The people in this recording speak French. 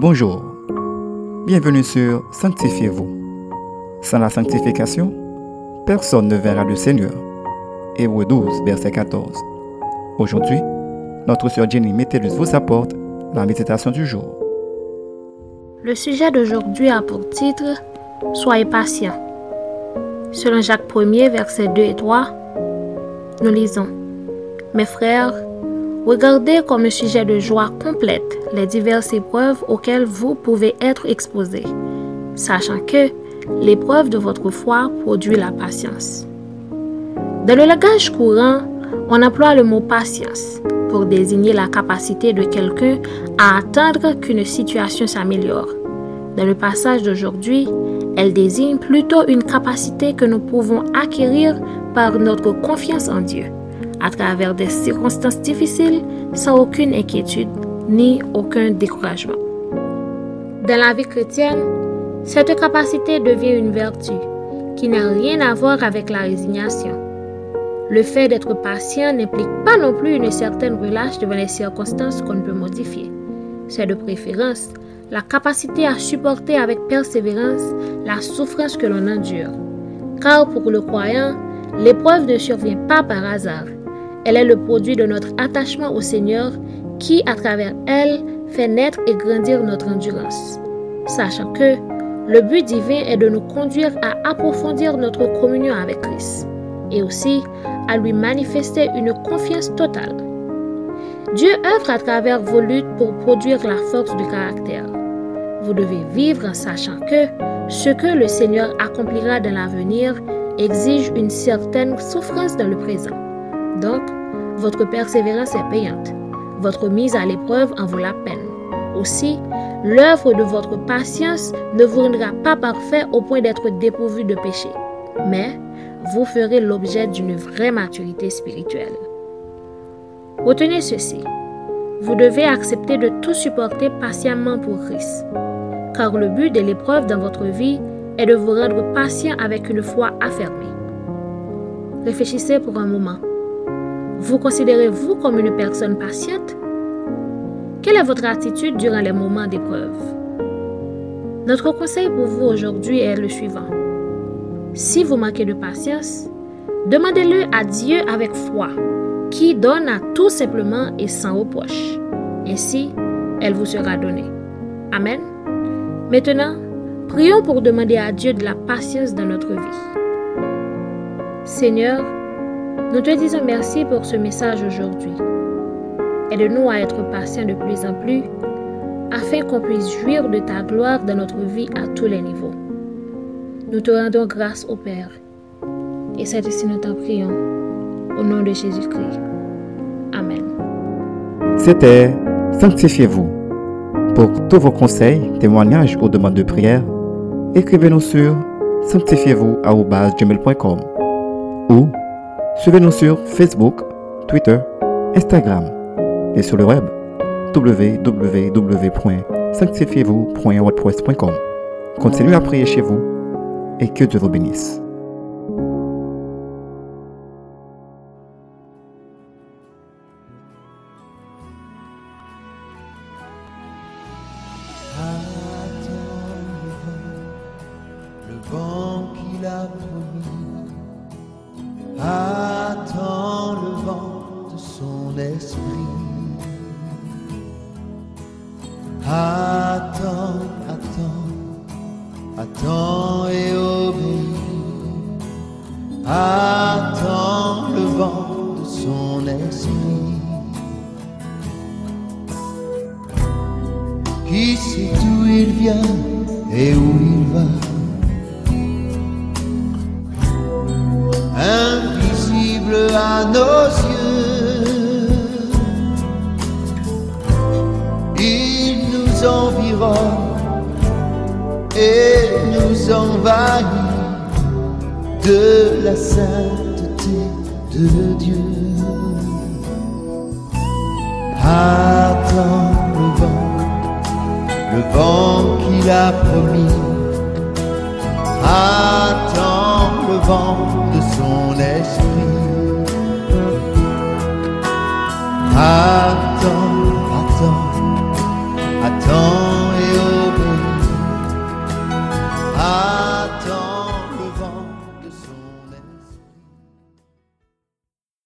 Bonjour, bienvenue sur Sanctifiez-vous. Sans la sanctification, personne ne verra le Seigneur. Hébreu 12, verset 14. Aujourd'hui, notre sœur Jenny Métellus vous apporte la méditation du jour. Le sujet d'aujourd'hui a pour titre Soyez patient. Selon Jacques 1er, versets 2 et 3, nous lisons Mes frères, regardez comme un sujet de joie complète les diverses épreuves auxquelles vous pouvez être exposés, sachant que l'épreuve de votre foi produit la patience. Dans le langage courant, on emploie le mot patience pour désigner la capacité de quelqu'un à attendre qu'une situation s'améliore. Dans le passage d'aujourd'hui, elle désigne plutôt une capacité que nous pouvons acquérir par notre confiance en Dieu, à travers des circonstances difficiles sans aucune inquiétude ni aucun découragement. Dans la vie chrétienne, cette capacité devient une vertu qui n'a rien à voir avec la résignation. Le fait d'être patient n'implique pas non plus une certaine relâche devant les circonstances qu'on ne peut modifier. C'est de préférence la capacité à supporter avec persévérance la souffrance que l'on endure. Car pour le croyant, l'épreuve ne survient pas par hasard. Elle est le produit de notre attachement au Seigneur qui, à travers elle, fait naître et grandir notre endurance. Sachant que le but divin est de nous conduire à approfondir notre communion avec Christ et aussi à lui manifester une confiance totale. Dieu œuvre à travers vos luttes pour produire la force du caractère. Vous devez vivre en sachant que ce que le Seigneur accomplira dans l'avenir exige une certaine souffrance dans le présent. Donc, votre persévérance est payante. Votre mise à l'épreuve en vaut la peine. Aussi, l'œuvre de votre patience ne vous rendra pas parfait au point d'être dépourvu de péché, mais vous ferez l'objet d'une vraie maturité spirituelle. Retenez ceci. Vous devez accepter de tout supporter patiemment pour Christ, car le but de l'épreuve dans votre vie est de vous rendre patient avec une foi affermée. Réfléchissez pour un moment. Vous considérez-vous comme une personne patiente? Quelle est votre attitude durant les moments d'épreuve? Notre conseil pour vous aujourd'hui est le suivant. Si vous manquez de patience, demandez-le à Dieu avec foi, qui donne à tout simplement et sans reproche. Ainsi, elle vous sera donnée. Amen. Maintenant, prions pour demander à Dieu de la patience dans notre vie. Seigneur, nous te disons merci pour ce message aujourd'hui. Aide-nous à être patients de plus en plus afin qu'on puisse jouir de ta gloire dans notre vie à tous les niveaux. Nous te rendons grâce au Père. Et c'est ici nous t'en prions. Au nom de Jésus-Christ. Amen. C'était Sanctifiez-vous. Pour tous vos conseils, témoignages ou demandes de prière, écrivez-nous sur sanctifiez-vous.com ou Suivez-nous sur Facebook, Twitter, Instagram et sur le web www.sanctifiez-vous.wordpress.com. Continuez à prier chez vous et que Dieu vous bénisse. Attends le vent de son esprit. Attends et obéis. Attends le vent de son esprit. Qui sait d'où il vient et où il va? invisible à nos yeux. Il nous environne et nous envahit de la sainteté de Dieu. Attends le vent, le vent qu'il a promis. Attends le vent de son esprit. Attends, attends, attends